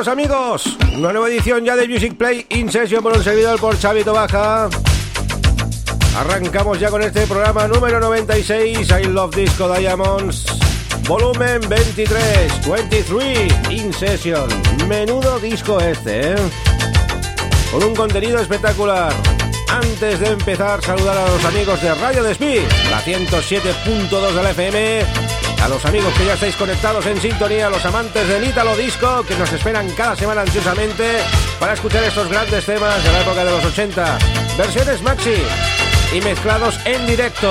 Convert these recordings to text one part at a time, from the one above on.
Queridos amigos, una nueva edición ya de Music Play In Session por un servidor por Chavito Baja. Arrancamos ya con este programa número 96, I Love Disco Diamonds, volumen 23, 23, In Session. Menudo disco este, ¿eh? Con un contenido espectacular. Antes de empezar, saludar a los amigos de Radio Despí, la 107.2 de la FM a los amigos que ya estáis conectados en sintonía, a los amantes del Ítalo Disco que nos esperan cada semana ansiosamente para escuchar estos grandes temas de la época de los 80, versiones maxi y mezclados en directo.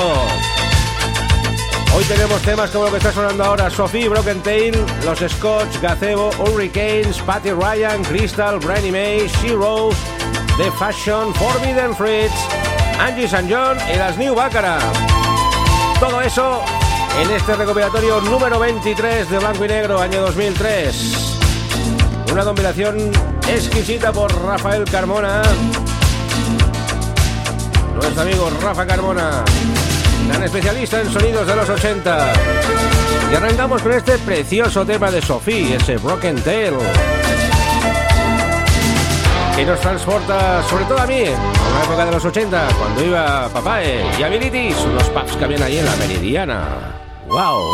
Hoy tenemos temas como lo que está sonando ahora, Sophie, Broken Tail, Los Scotch, Gazebo, Hurricanes, Patty Ryan, Crystal, Brandy May, She Rose, The Fashion, Forbidden Fruits, Angie St. John y las New Baccara. Todo eso en este recopilatorio número 23 de Blanco y Negro, año 2003. Una compilación exquisita por Rafael Carmona. Nuestro amigo Rafa Carmona, gran especialista en sonidos de los 80. Y arrancamos con este precioso tema de Sophie, ese Broken Tail. Que nos transporta, sobre todo a mí, a una época de los 80, cuando iba Papae y Abilities, unos pubs que habían ahí en la Meridiana. ¡Wow!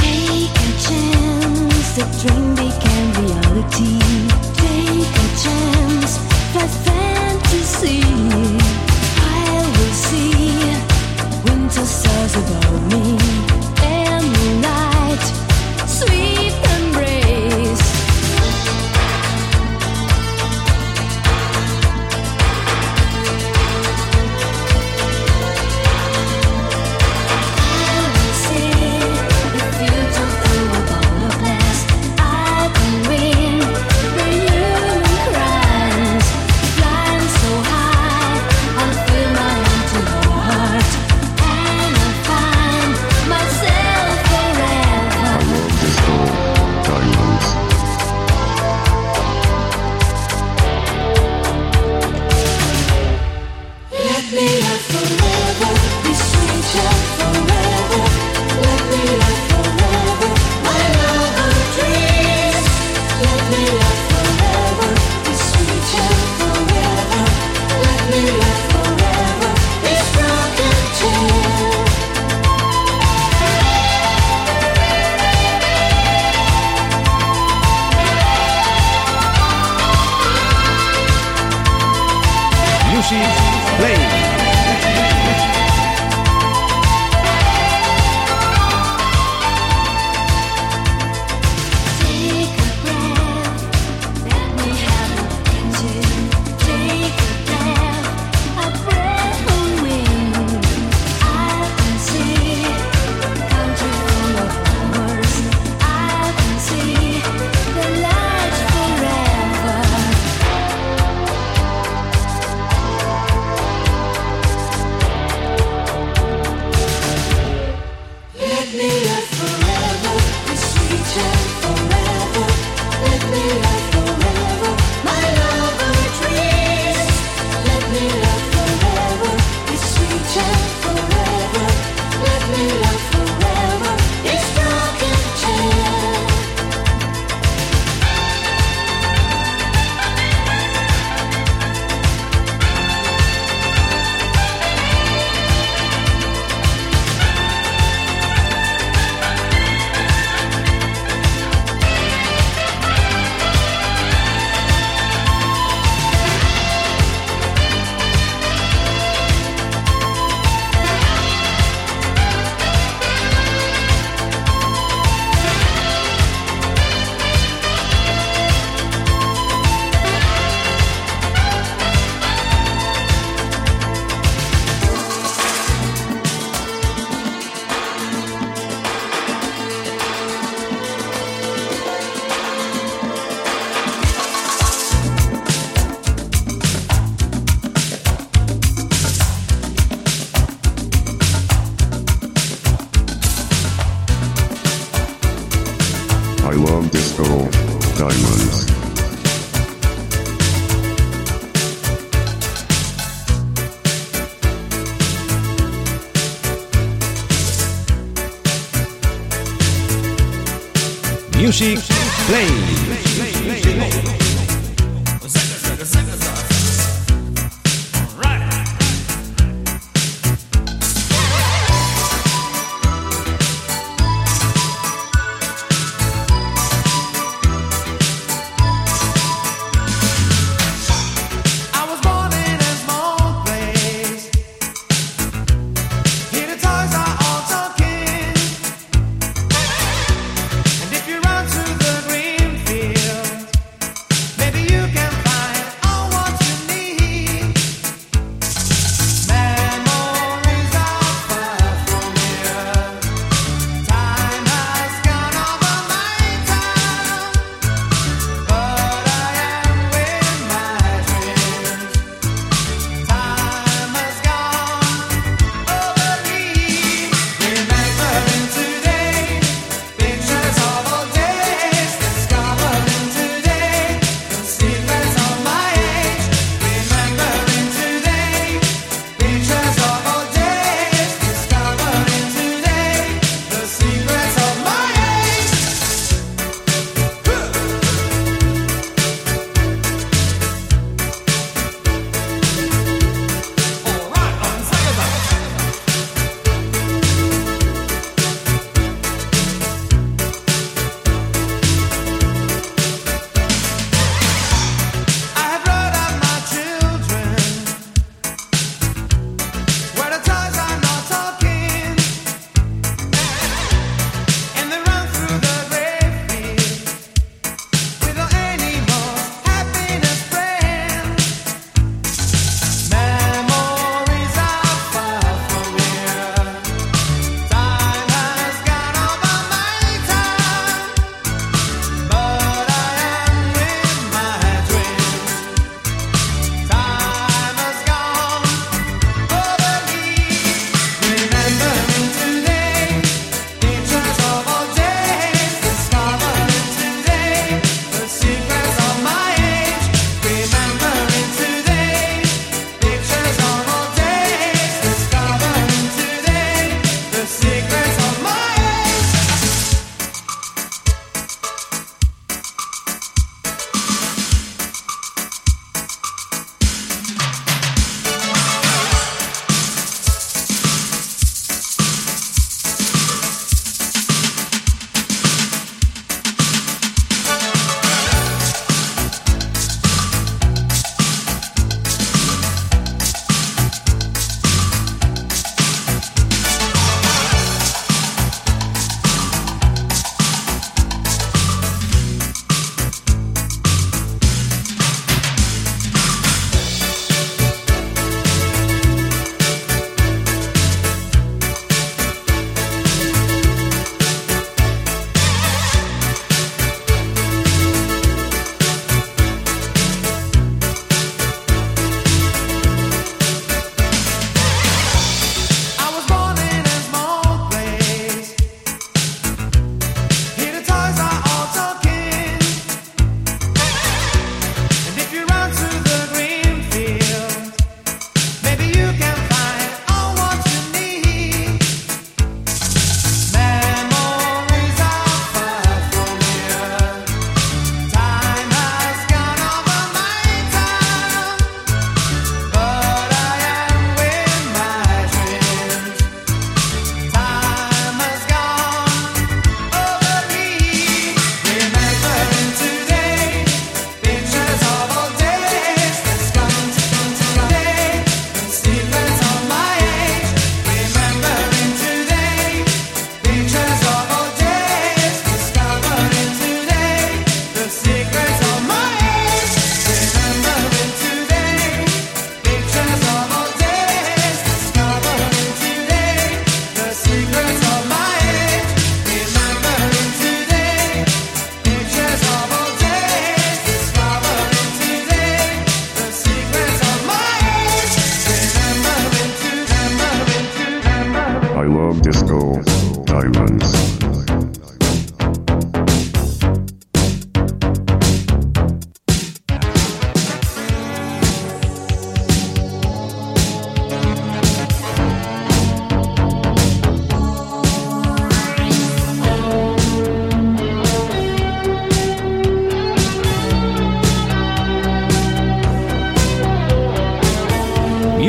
Take a chance, the dream became reality. about me. Music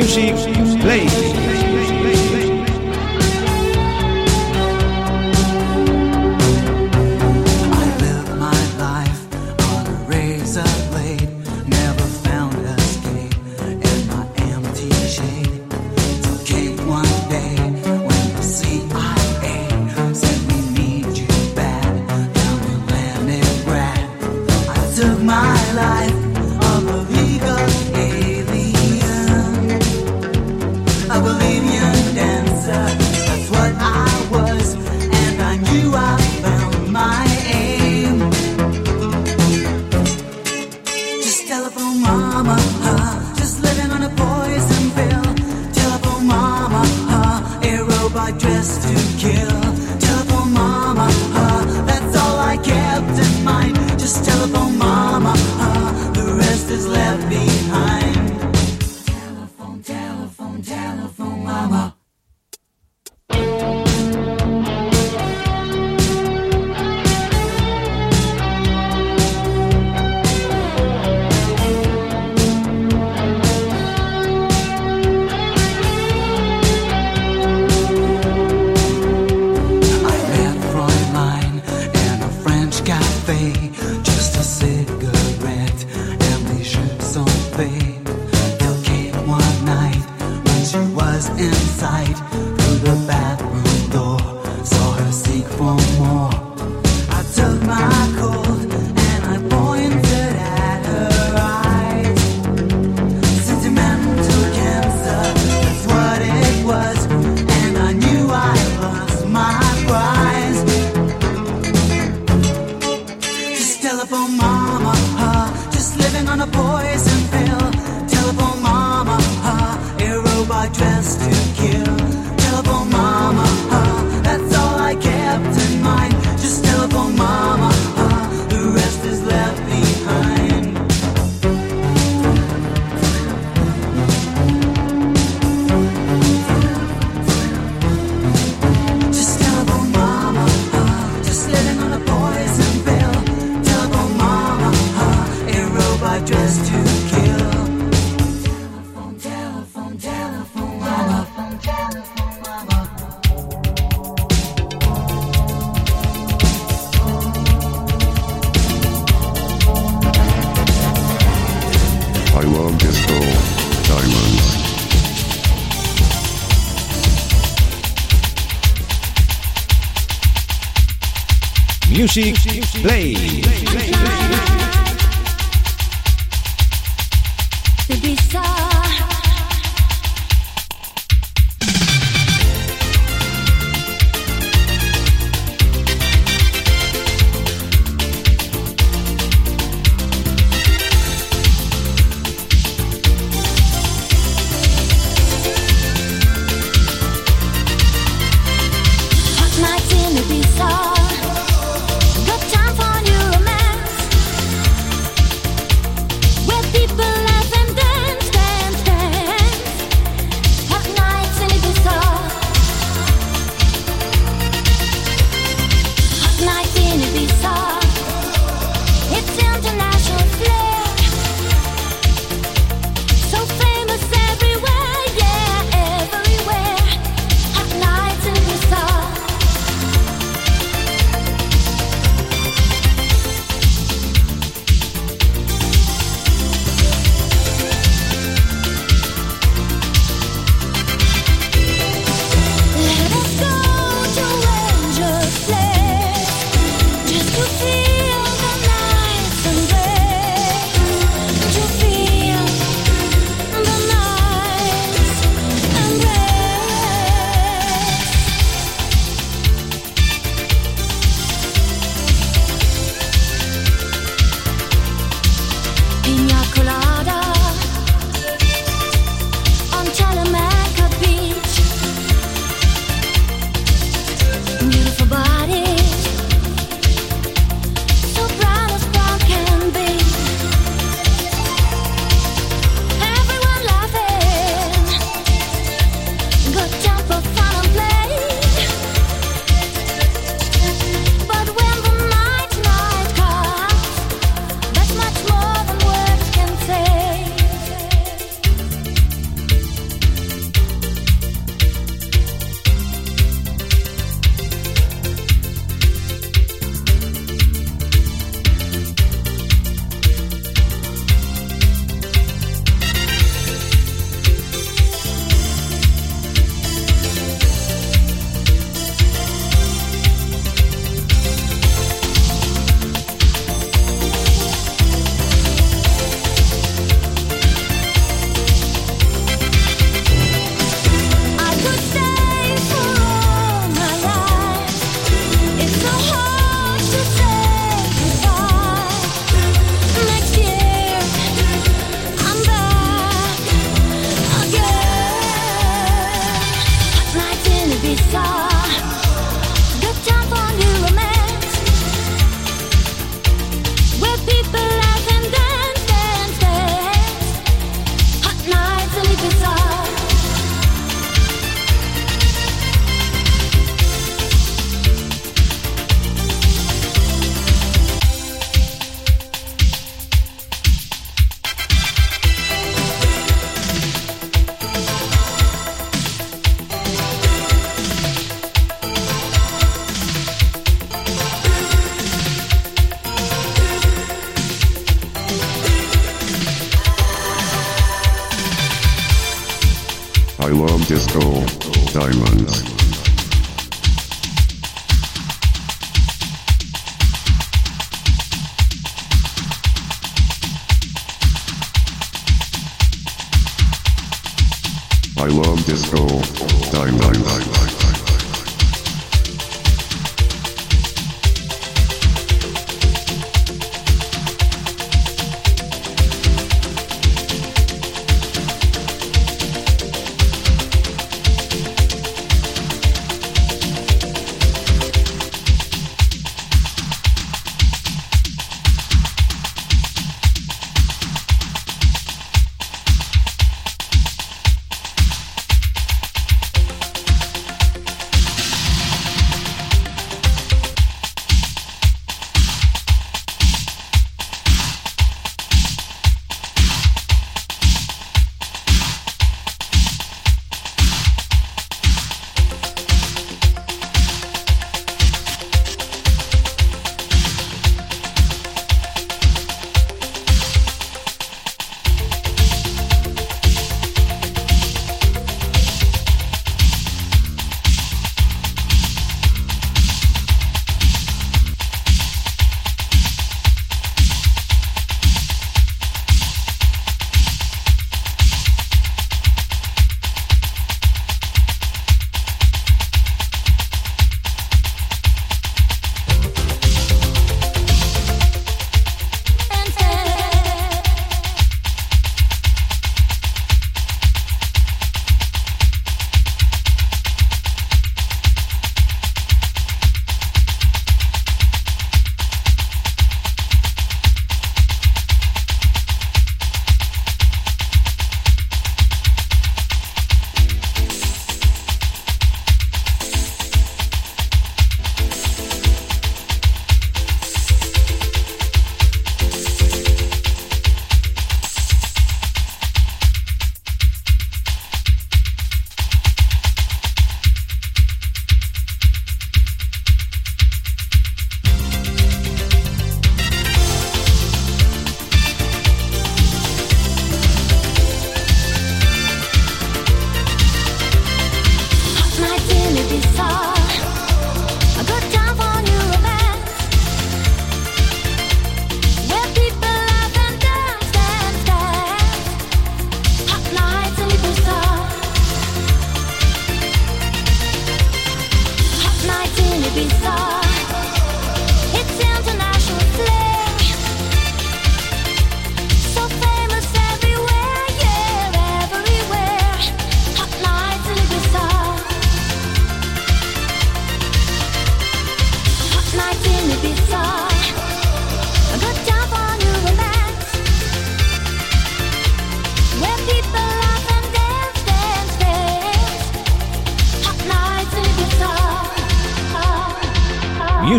Music Play. Music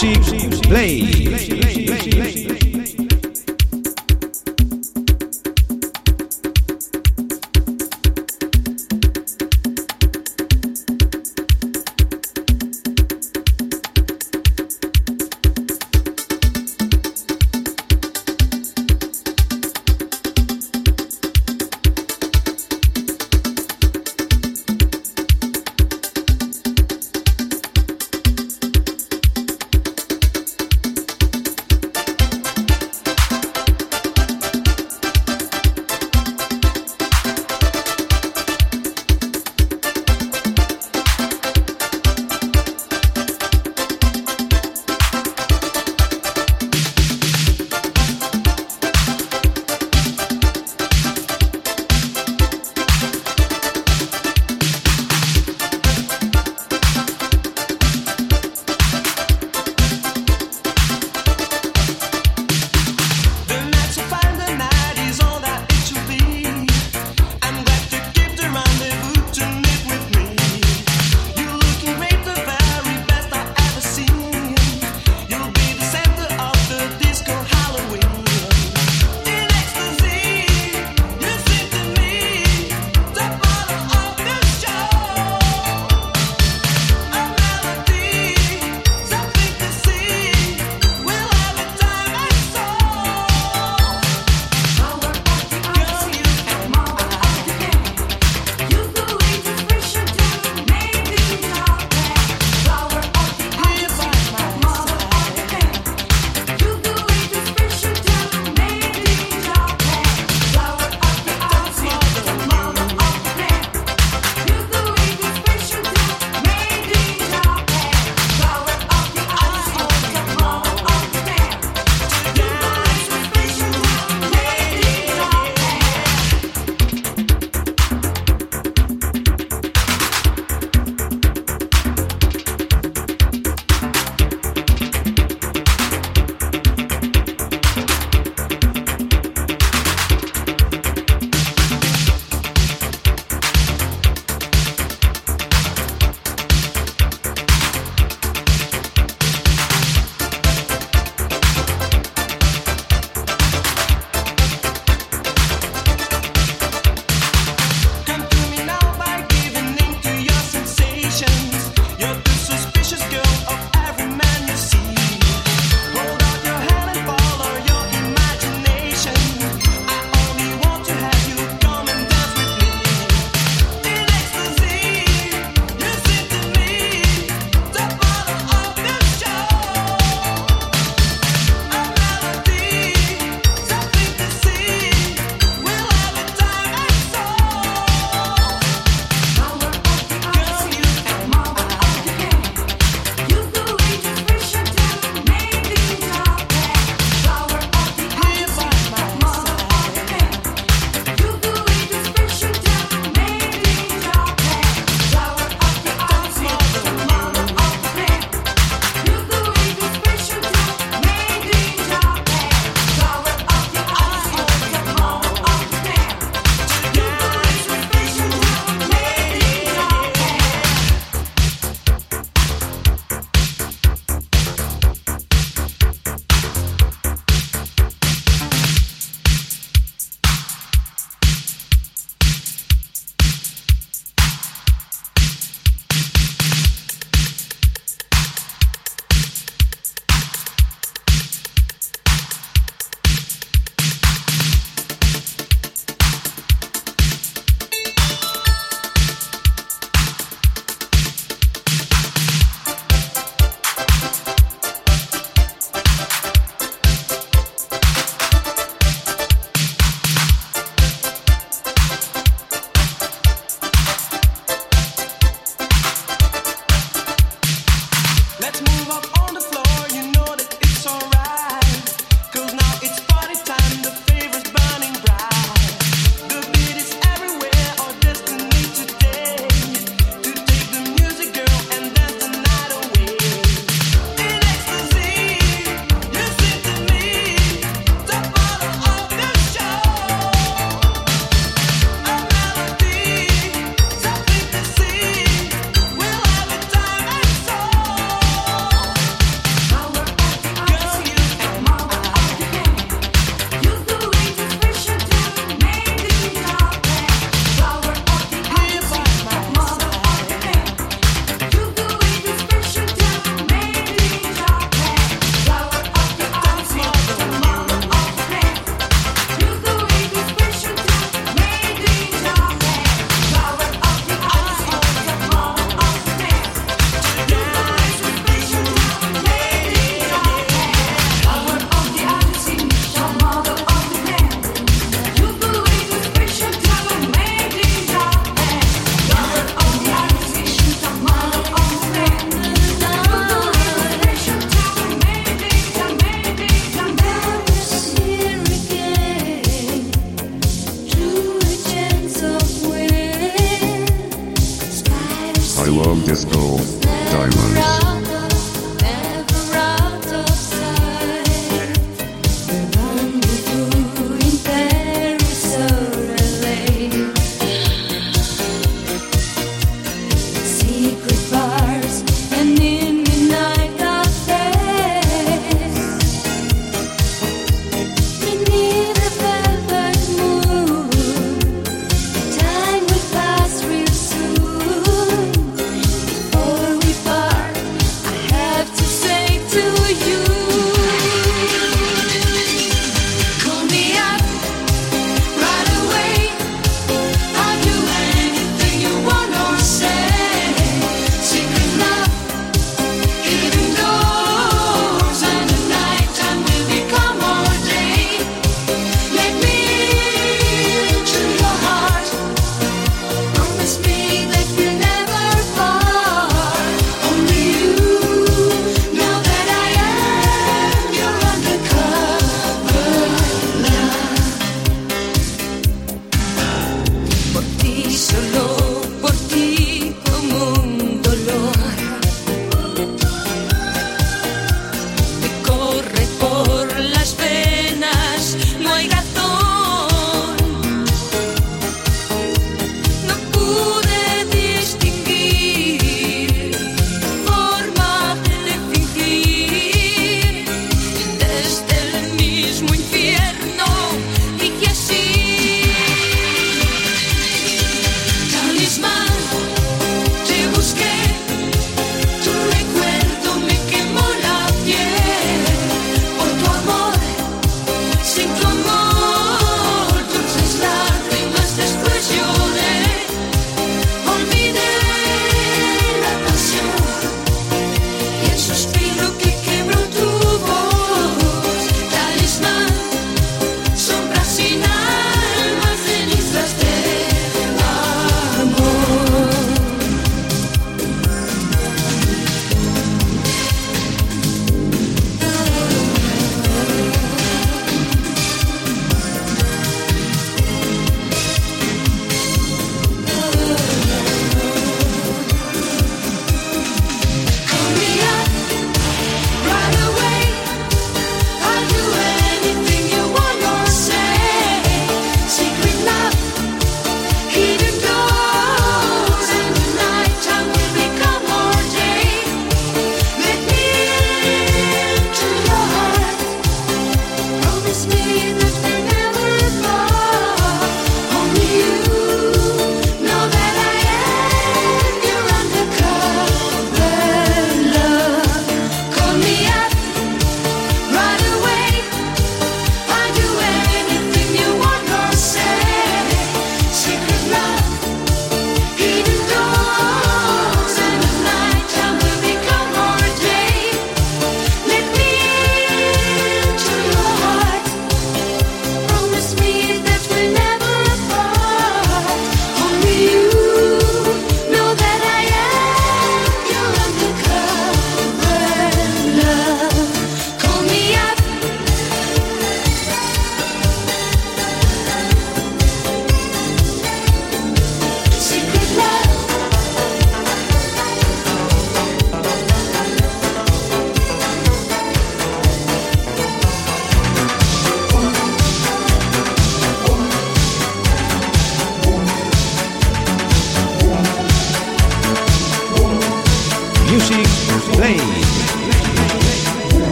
Music Play.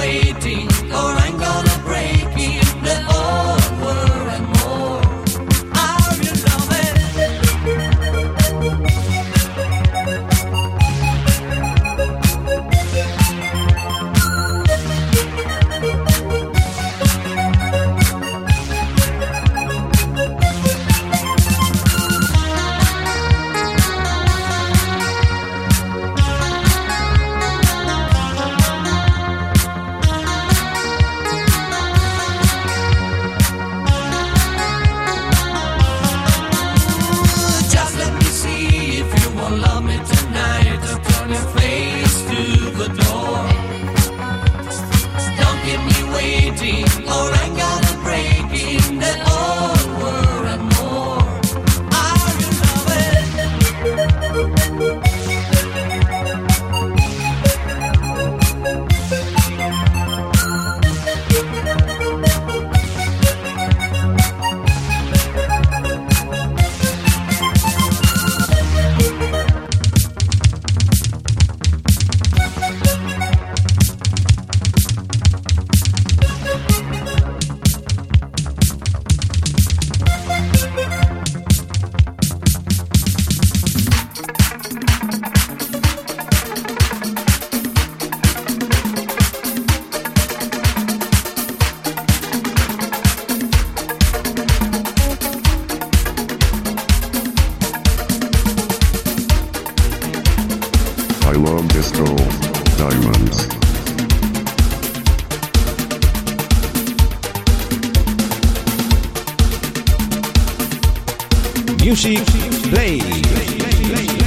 Waiting, or I'm gonna I love disco diamonds. Music Play.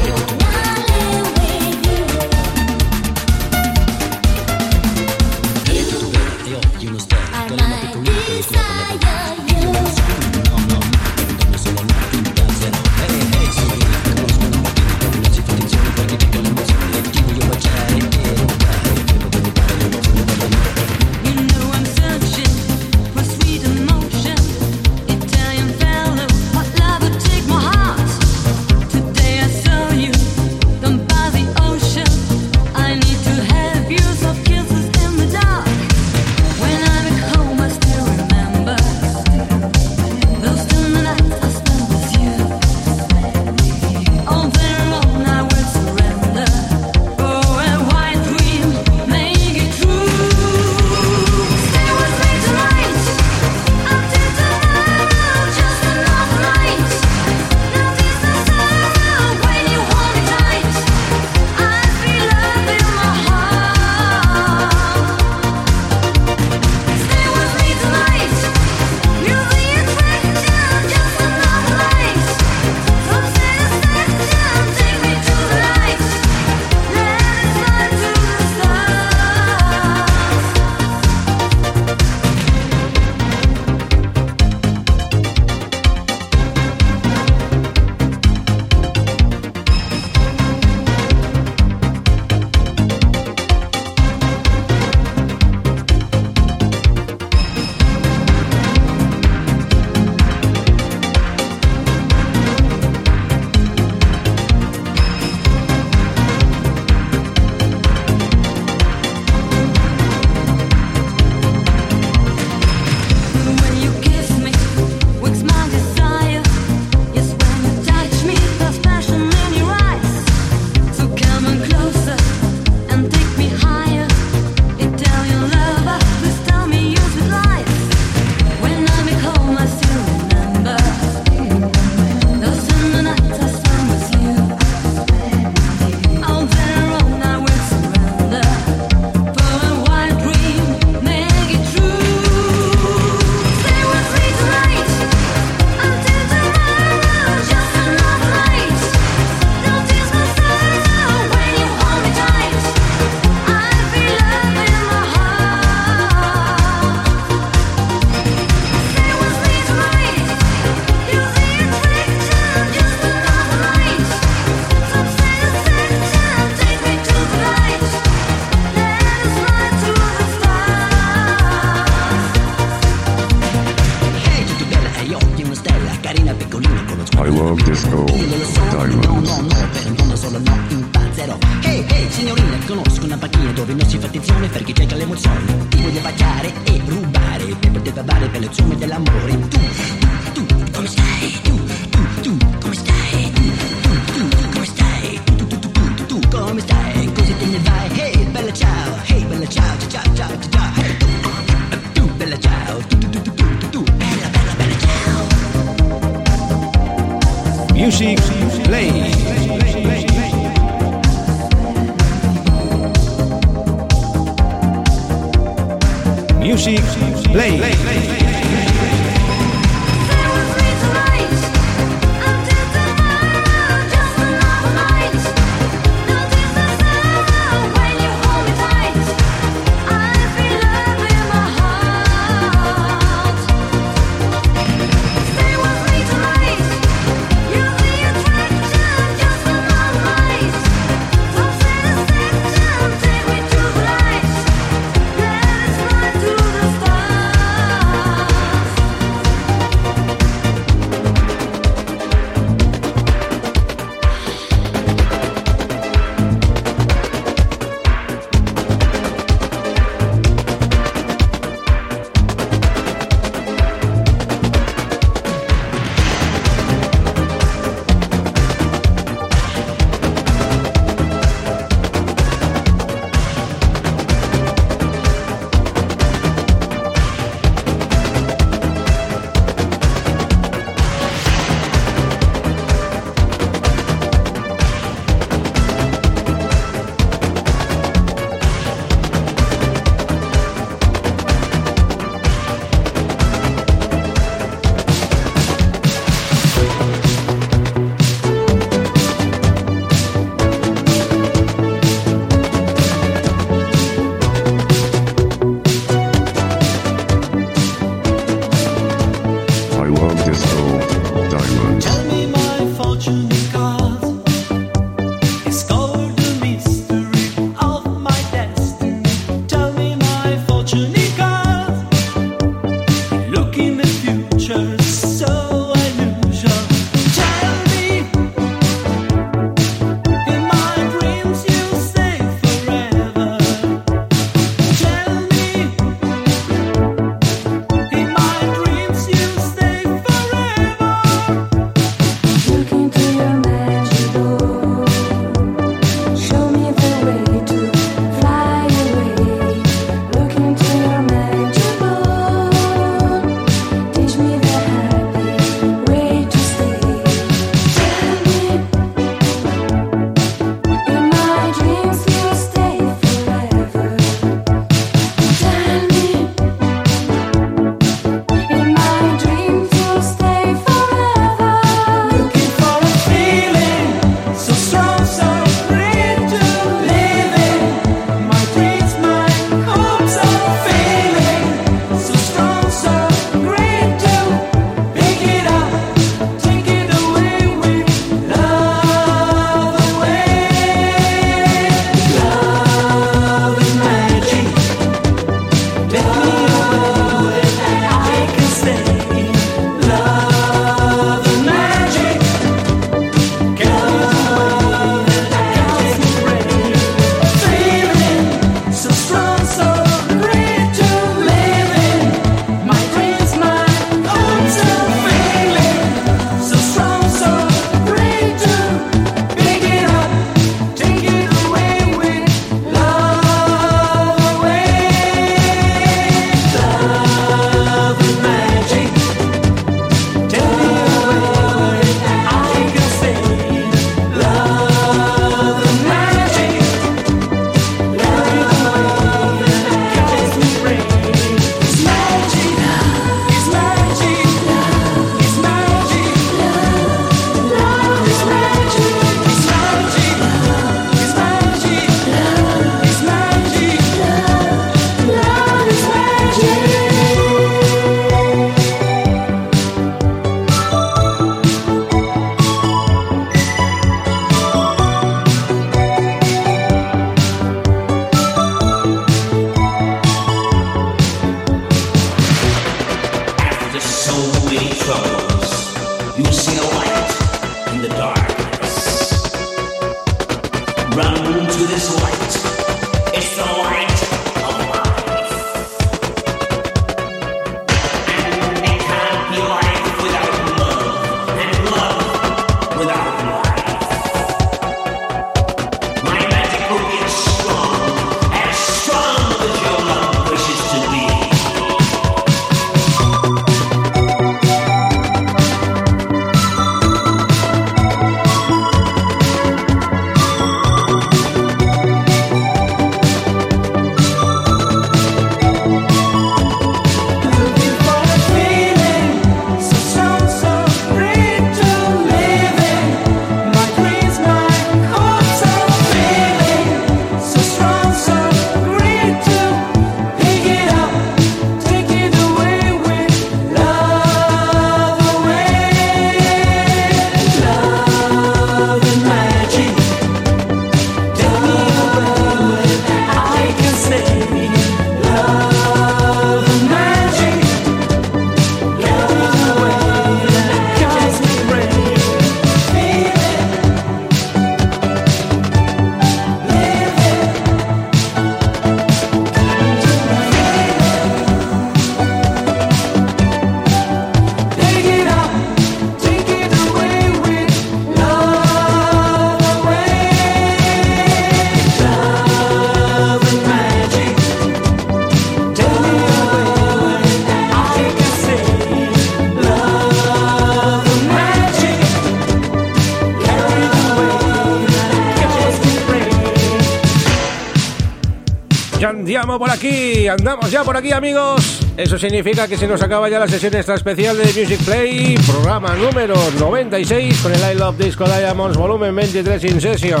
Andiamo por aquí, andamos ya por aquí amigos. Eso significa que se nos acaba ya la sesión extra especial de Music Play, programa número 96 con el I Love Disco Diamonds volumen 23 in session.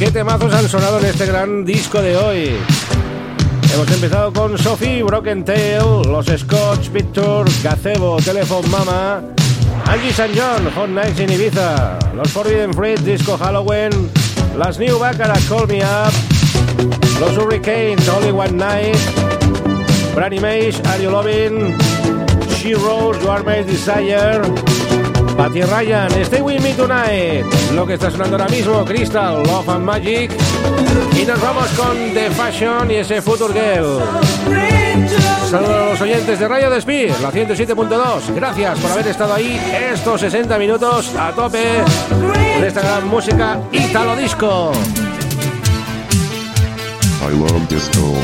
¿Qué temazos han sonado en este gran disco de hoy? Hemos empezado con Sophie, Broken Tail, Los Scotch, Victor, Gazebo, Telephone Mama, Angie St. John, Hot Nights in Ibiza, Los Forbidden Fruit, Disco Halloween, Las New Baccarat, Call Me Up, Los Hurricanes, Only One Night, Brandy Mays, Are You Loving, She Rose, You Are My Desire, Patty Ryan, Stay With Me Tonight, lo que está sonando ahora mismo, Crystal, Love and Magic, y nos vamos con The Fashion y ese Future Girl. Saludos a los oyentes de Radio Despí, la 107.2. Gracias por haber estado ahí estos 60 minutos a tope con esta gran música Italo Disco. I love disco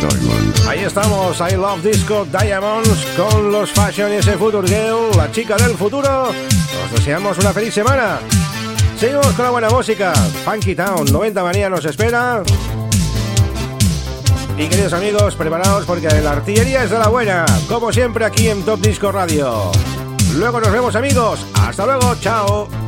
diamonds. Ahí estamos, I Love Disco Diamonds con los Fashion ese Future Girl, la chica del futuro. Os deseamos una feliz semana. Seguimos con la buena música. Funky Town, 90 manía nos espera. Y queridos amigos, preparaos porque la artillería es de la buena, como siempre aquí en Top Disco Radio. Luego nos vemos amigos. Hasta luego, chao.